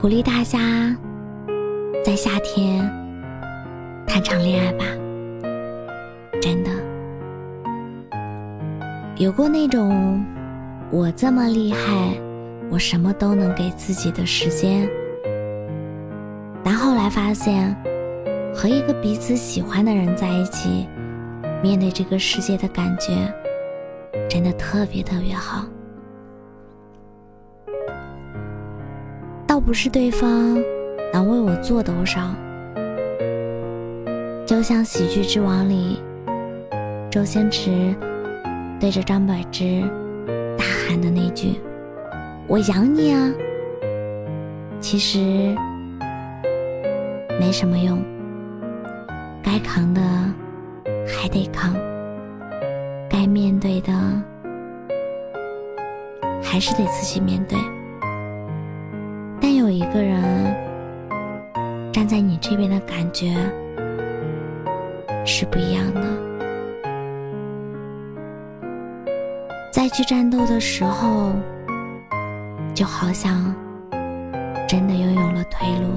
鼓励大家在夏天谈场恋爱吧，真的有过那种我这么厉害，我什么都能给自己的时间，但后来发现和一个彼此喜欢的人在一起，面对这个世界的感觉，真的特别特别好。倒不是对方能为我做多少，就像《喜剧之王》里周星驰对着张柏芝大喊的那句“我养你啊”，其实没什么用，该扛的还得扛，该面对的还是得自己面对。一个人站在你这边的感觉是不一样的。再去战斗的时候，就好像真的拥有了退路。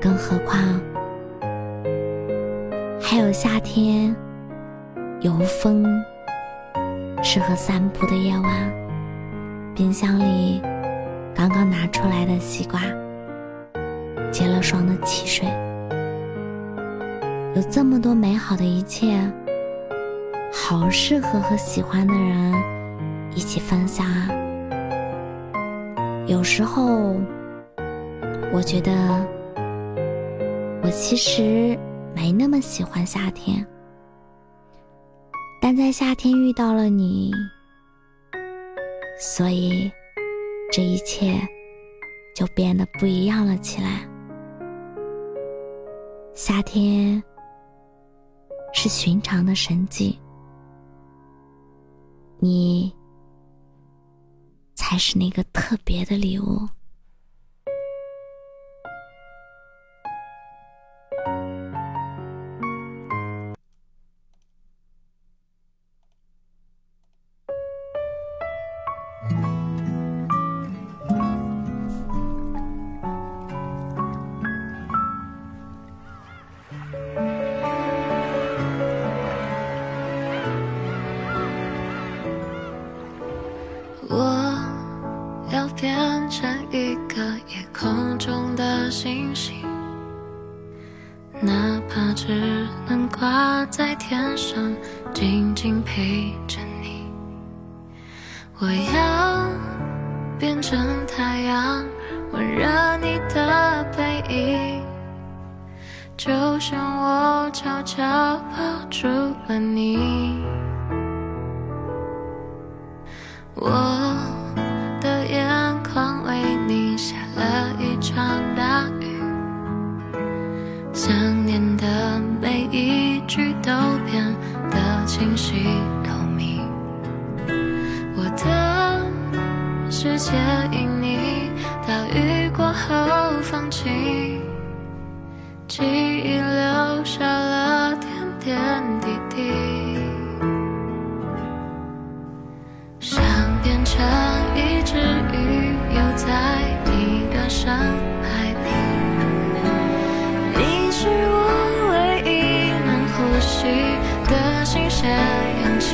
更何况还有夏天，有风，适合散步的夜晚，冰箱里。刚刚拿出来的西瓜，结了霜的汽水，有这么多美好的一切，好适合和喜欢的人一起分享啊！有时候，我觉得我其实没那么喜欢夏天，但在夏天遇到了你，所以。这一切就变得不一样了起来。夏天是寻常的神迹，你才是那个特别的礼物。我要变成一个夜空中的星星，哪怕只能挂在天上，静静陪着你。我要变成太阳，温热你的背影，就像我悄悄抱住了你，我的眼眶为你下了一场大雨，想念的每一句都变得清晰透明，我的世界因你大雨过后放晴。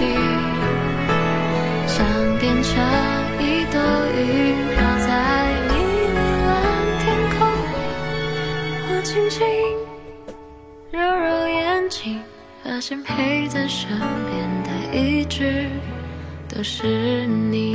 氧气，想变成一。朵云飘在你蔚蓝天空，我轻轻揉揉眼睛，发现陪在身边的一直都是你。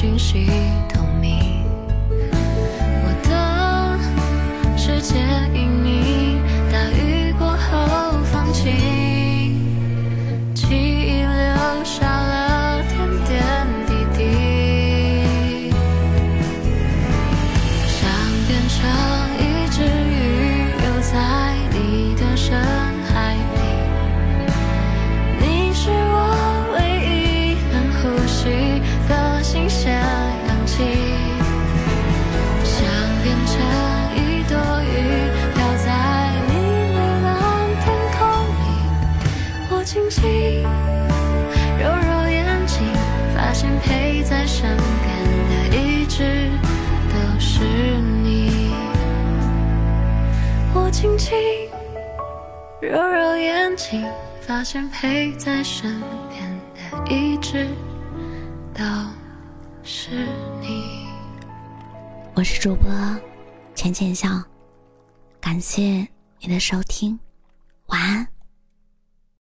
清晰透明。我的世界因我轻轻。揉揉眼睛，发现陪在身边的一直都是你。我是主播浅浅笑，感谢你的收听，晚安。